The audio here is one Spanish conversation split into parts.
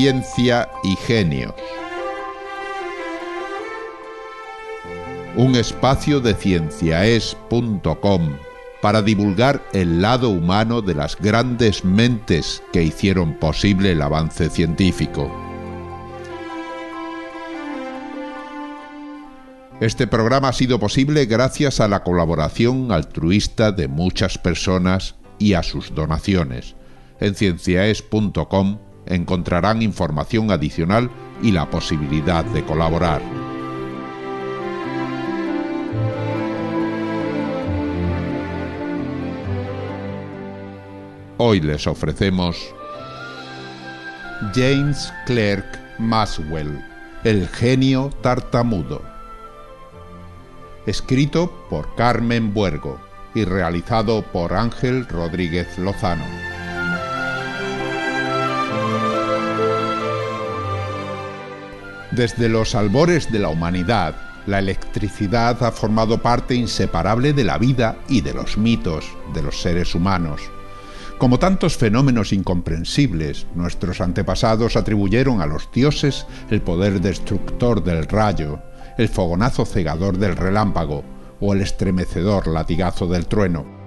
ciencia y genios. Un espacio de cienciaes.com para divulgar el lado humano de las grandes mentes que hicieron posible el avance científico. Este programa ha sido posible gracias a la colaboración altruista de muchas personas y a sus donaciones. En cienciaes.com encontrarán información adicional y la posibilidad de colaborar. Hoy les ofrecemos James Clerk Maxwell, el genio tartamudo. Escrito por Carmen Buergo y realizado por Ángel Rodríguez Lozano. Desde los albores de la humanidad, la electricidad ha formado parte inseparable de la vida y de los mitos de los seres humanos. Como tantos fenómenos incomprensibles, nuestros antepasados atribuyeron a los dioses el poder destructor del rayo, el fogonazo cegador del relámpago o el estremecedor latigazo del trueno.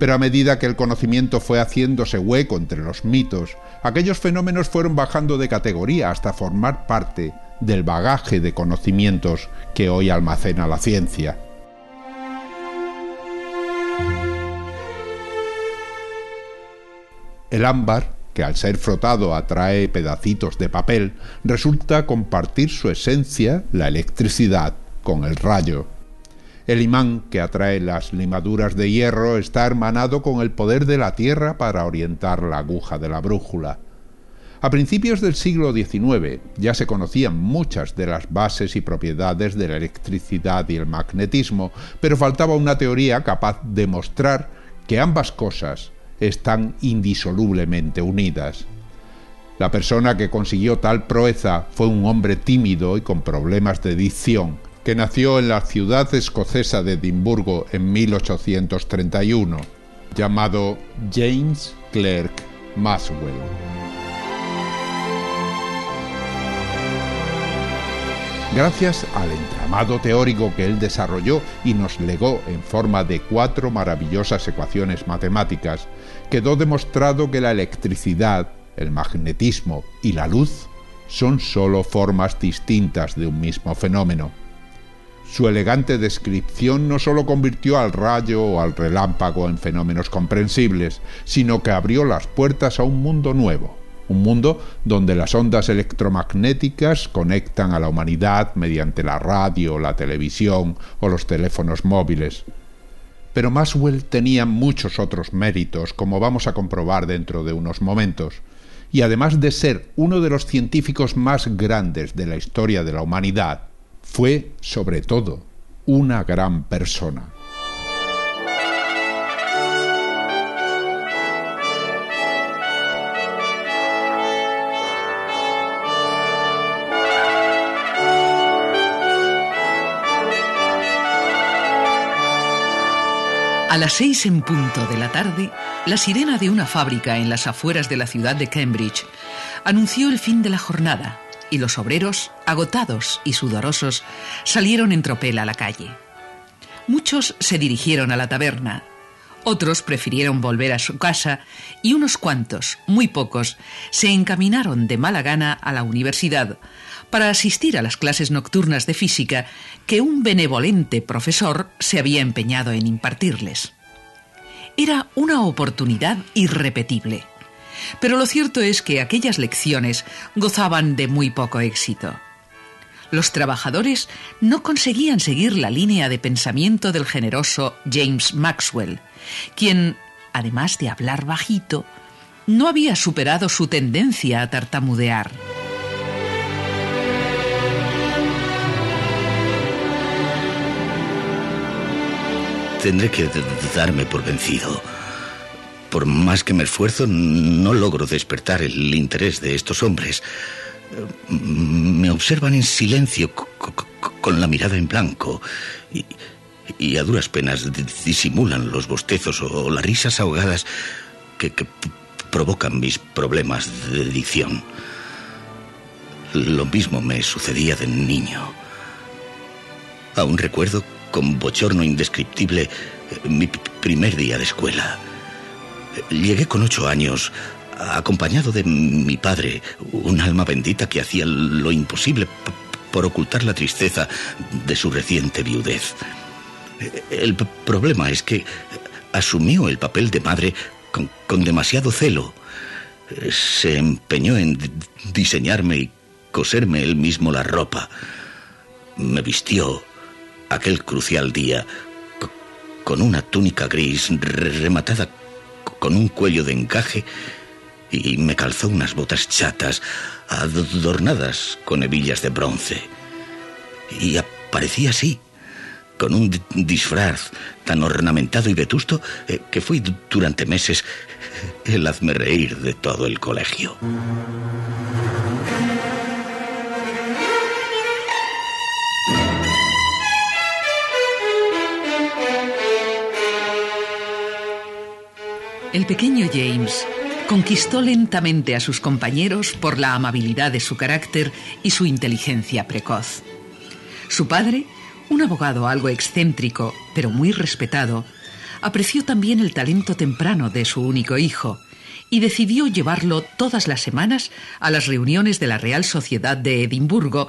Pero a medida que el conocimiento fue haciéndose hueco entre los mitos, aquellos fenómenos fueron bajando de categoría hasta formar parte del bagaje de conocimientos que hoy almacena la ciencia. El ámbar, que al ser frotado atrae pedacitos de papel, resulta compartir su esencia, la electricidad, con el rayo. El imán que atrae las limaduras de hierro está hermanado con el poder de la tierra para orientar la aguja de la brújula. A principios del siglo XIX ya se conocían muchas de las bases y propiedades de la electricidad y el magnetismo, pero faltaba una teoría capaz de mostrar que ambas cosas están indisolublemente unidas. La persona que consiguió tal proeza fue un hombre tímido y con problemas de dicción, que nació en la ciudad escocesa de Edimburgo en 1831, llamado James Clerk Maxwell. Gracias al entramado teórico que él desarrolló y nos legó en forma de cuatro maravillosas ecuaciones matemáticas, quedó demostrado que la electricidad, el magnetismo y la luz son sólo formas distintas de un mismo fenómeno. Su elegante descripción no sólo convirtió al rayo o al relámpago en fenómenos comprensibles, sino que abrió las puertas a un mundo nuevo, un mundo donde las ondas electromagnéticas conectan a la humanidad mediante la radio, la televisión o los teléfonos móviles. Pero Maxwell tenía muchos otros méritos, como vamos a comprobar dentro de unos momentos, y además de ser uno de los científicos más grandes de la historia de la humanidad, fue, sobre todo, una gran persona. A las seis en punto de la tarde, la sirena de una fábrica en las afueras de la ciudad de Cambridge anunció el fin de la jornada y los obreros, agotados y sudorosos, salieron en tropel a la calle. Muchos se dirigieron a la taberna, otros prefirieron volver a su casa y unos cuantos, muy pocos, se encaminaron de mala gana a la universidad para asistir a las clases nocturnas de física que un benevolente profesor se había empeñado en impartirles. Era una oportunidad irrepetible. Pero lo cierto es que aquellas lecciones gozaban de muy poco éxito. Los trabajadores no conseguían seguir la línea de pensamiento del generoso James Maxwell, quien, además de hablar bajito, no había superado su tendencia a tartamudear. Tendré que darme por vencido. Por más que me esfuerzo, no logro despertar el interés de estos hombres. Me observan en silencio, con la mirada en blanco, y, a duras penas disimulan los bostezos o las risas ahogadas que, provocan mis problemas de dicción. Lo mismo me sucedía de niño. Aún recuerdo con bochorno indescriptible mi primer día de escuela. Llegué con ocho años, acompañado de mi padre, un alma bendita que hacía lo imposible por ocultar la tristeza de su reciente viudez. El problema es que asumió el papel de madre con, demasiado celo. Se empeñó en diseñarme y coserme él mismo la ropa. Me vistió aquel crucial día con una túnica gris rematada con un cuello de encaje y me calzó unas botas chatas adornadas con hebillas de bronce. Y aparecía así, con un disfraz tan ornamentado y vetusto eh, que fui durante meses el hazme reír de todo el colegio. El pequeño James conquistó lentamente a sus compañeros por la amabilidad de su carácter y su inteligencia precoz. Su padre, un abogado algo excéntrico, pero muy respetado, apreció también el talento temprano de su único hijo y decidió llevarlo todas las semanas a las reuniones de la Real Sociedad de Edimburgo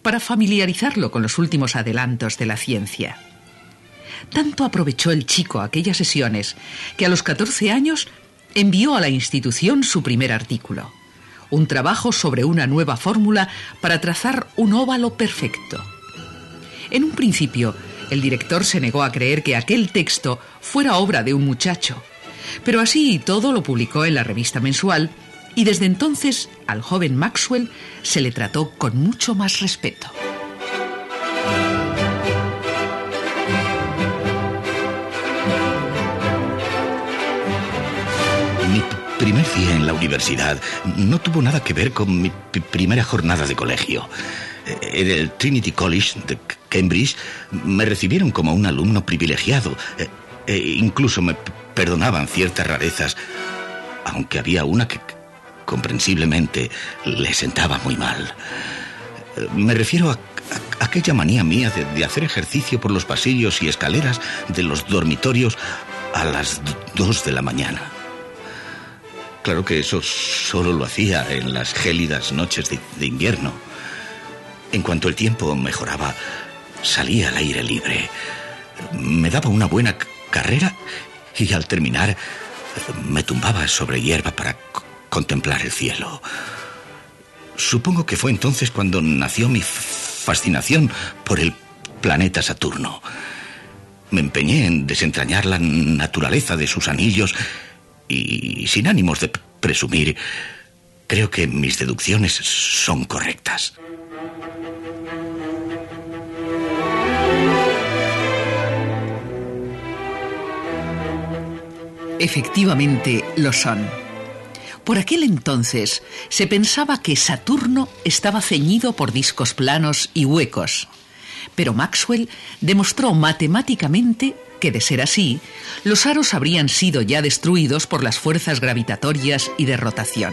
para familiarizarlo con los últimos adelantos de la ciencia. Tanto aprovechó el chico aquellas sesiones que a los 14 años envió a la institución su primer artículo, un trabajo sobre una nueva fórmula para trazar un óvalo perfecto. En un principio, el director se negó a creer que aquel texto fuera obra de un muchacho, pero así todo lo publicó en la revista mensual y desde entonces al joven Maxwell se le trató con mucho más respeto. Universidad no tuvo nada que ver con mi primera jornada de colegio. En el Trinity College de Cambridge me recibieron como un alumno privilegiado. E, e incluso me perdonaban ciertas rarezas, aunque había una que comprensiblemente le sentaba muy mal. Me refiero a, aquella manía mía de, hacer ejercicio por los pasillos y escaleras de los dormitorios a las dos de la mañana. Claro que eso solo lo hacía en las gélidas noches de, invierno. En cuanto el tiempo mejoraba, salía al aire libre. Me daba una buena carrera y al terminar me tumbaba sobre hierba para contemplar el cielo. Supongo que fue entonces cuando nació mi fascinación por el planeta Saturno. Me empeñé en desentrañar la naturaleza de sus anillos y sin ánimos de presumir, creo que mis deducciones son correctas. Efectivamente lo son. Por aquel entonces se pensaba que Saturno estaba ceñido por discos planos y huecos, pero Maxwell demostró matemáticamente que, de ser así, los aros habrían sido ya destruidos por las fuerzas gravitatorias y de rotación.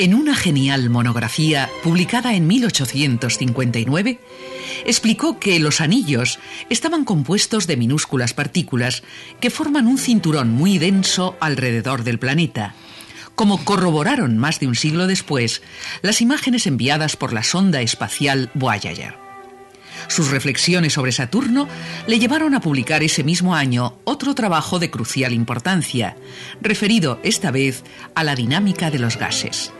En una genial monografía publicada en 1859, explicó que los anillos estaban compuestos de minúsculas partículas que forman un cinturón muy denso alrededor del planeta, como corroboraron más de un siglo después las imágenes enviadas por la sonda espacial Voyager. Sus reflexiones sobre Saturno le llevaron a publicar ese mismo año otro trabajo de crucial importancia, referido esta vez a la dinámica de los gases.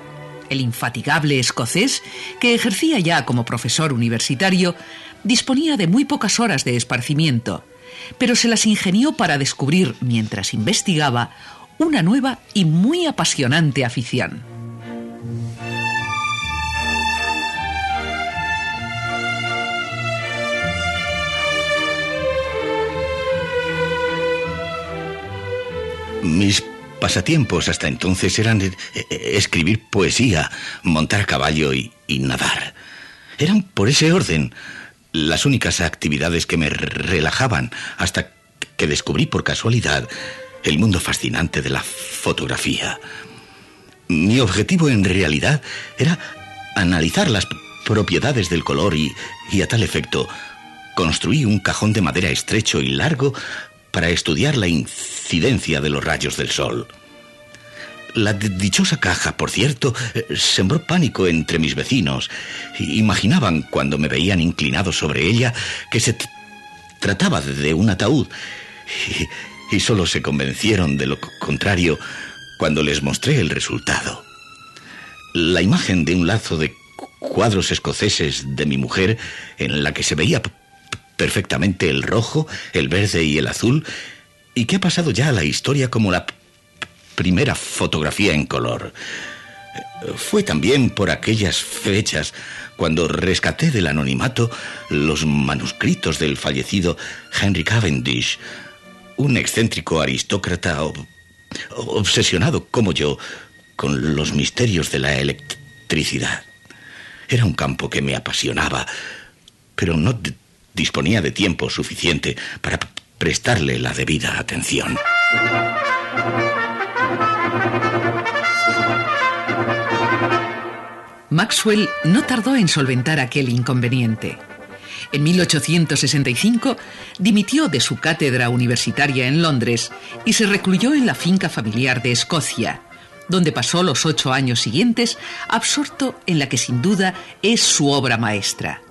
El infatigable escocés, que ejercía ya como profesor universitario, disponía de muy pocas horas de esparcimiento, pero se las ingenió para descubrir, mientras investigaba, una nueva y muy apasionante afición. Mis pasatiempos hasta entonces eran eh, eh, escribir poesía, montar a caballo y, nadar. Eran por ese orden las únicas actividades que me relajaban hasta que descubrí por casualidad el mundo fascinante de la fotografía. Mi objetivo en realidad era analizar las propiedades del color y, y a tal efecto construí un cajón de madera estrecho y largo para estudiar la incidencia de los rayos del sol. La dichosa caja, por cierto, eh, sembró pánico entre mis vecinos. Imaginaban, cuando me veían inclinado sobre ella, que se trataba de un ataúd. Y, y solo se convencieron de lo contrario cuando les mostré el resultado. La imagen de un lazo de cuadros escoceses de mi mujer, en la que se veía perfectamente el rojo, el verde y el azul, y que ha pasado ya a la historia como la primera fotografía en color. Fue también por aquellas fechas cuando rescaté del anonimato los manuscritos del fallecido Henry Cavendish, un excéntrico aristócrata obsesionado como yo con los misterios de la electricidad. Era un campo que me apasionaba, pero no disponía de tiempo suficiente para prestarle la debida atención. Maxwell no tardó en solventar aquel inconveniente. En 1865 dimitió de su cátedra universitaria en Londres y se recluyó en la finca familiar de Escocia, donde pasó los ocho años siguientes absorto en la que sin duda es su obra maestra,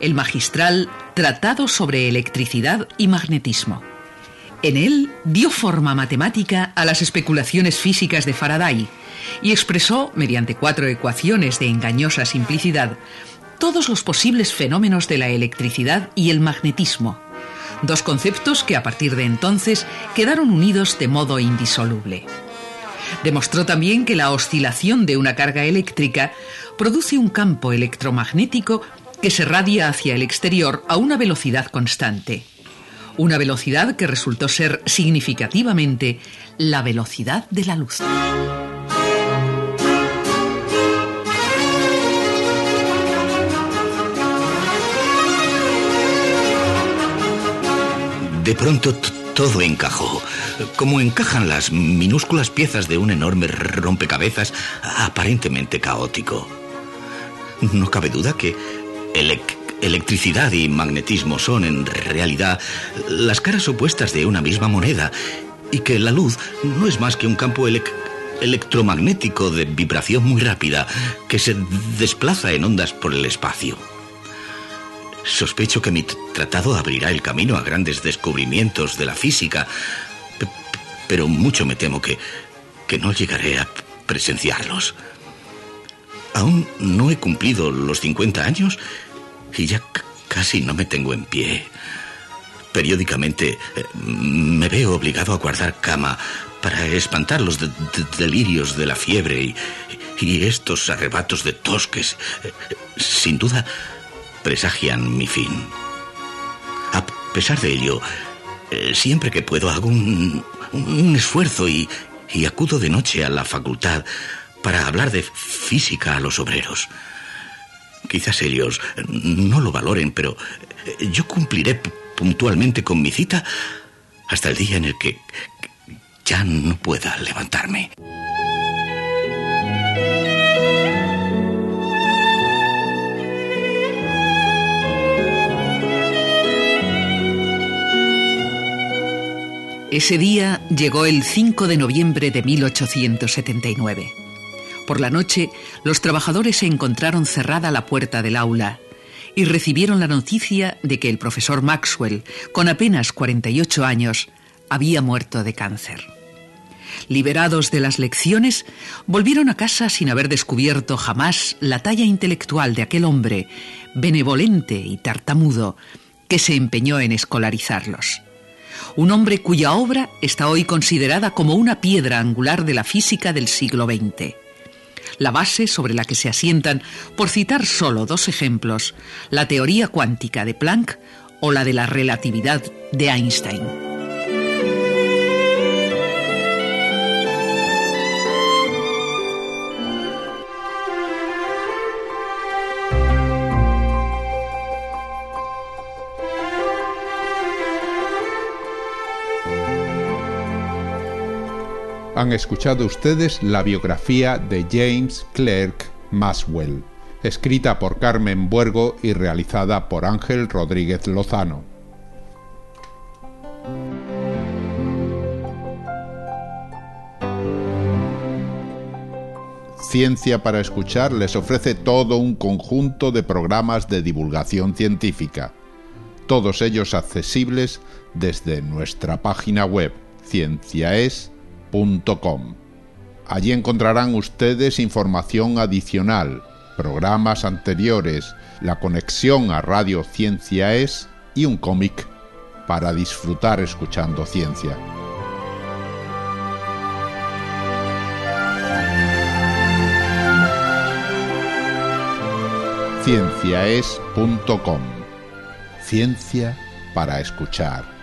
el magistral Tratado sobre Electricidad y Magnetismo. En él dio forma matemática a las especulaciones físicas de Faraday y expresó, mediante cuatro ecuaciones de engañosa simplicidad, todos los posibles fenómenos de la electricidad y el magnetismo, dos conceptos que a partir de entonces quedaron unidos de modo indisoluble. Demostró también que la oscilación de una carga eléctrica produce un campo electromagnético que se radia hacia el exterior a una velocidad constante una velocidad que resultó ser significativamente la velocidad de la luz. De pronto todo encajó, como encajan las minúsculas piezas de un enorme rompecabezas aparentemente caótico. No cabe duda que el Electricidad y magnetismo son, en realidad, las caras opuestas de una misma moneda, y que la luz no es más que un campo electromagnético de vibración muy rápida que se desplaza en ondas por el espacio. Sospecho que mi tratado abrirá el camino a grandes descubrimientos de la física, pero mucho me temo que, que no llegaré a presenciarlos. Aún no he cumplido los 50 años y ya casi no me tengo en pie. Periódicamente eh, me veo obligado a guardar cama para espantar los delirios de la fiebre y, estos arrebatos de tosques, eh, sin duda, presagian mi fin. A pesar de ello, eh, siempre que puedo hago un, un esfuerzo y, y acudo de noche a la facultad para hablar de física a los obreros. Quizás ellos no lo valoren, pero yo cumpliré puntualmente con mi cita hasta el día en el que ya no pueda levantarme. Ese día llegó el 5 de noviembre de 1879. Por la noche, los trabajadores se encontraron cerrada la puerta del aula y recibieron la noticia de que el profesor Maxwell, con apenas 48 años, había muerto de cáncer. Liberados de las lecciones, volvieron a casa sin haber descubierto jamás la talla intelectual de aquel hombre, benevolente y tartamudo, que se empeñó en escolarizarlos. Un hombre cuya obra está hoy considerada como una piedra angular de la física del siglo XX la base sobre la que se asientan, por citar solo dos ejemplos, la teoría cuántica de Planck o la de la relatividad de Einstein. Han escuchado ustedes la biografía de James Clerk Maxwell, escrita por Carmen Buergo y realizada por Ángel Rodríguez Lozano. Ciencia para Escuchar les ofrece todo un conjunto de programas de divulgación científica, todos ellos accesibles desde nuestra página web cienciaes.com. Allí encontrarán ustedes información adicional, programas anteriores, la conexión a Radio Ciencia Es y un cómic para disfrutar escuchando ciencia. cienciaes.com. Ciencia para escuchar.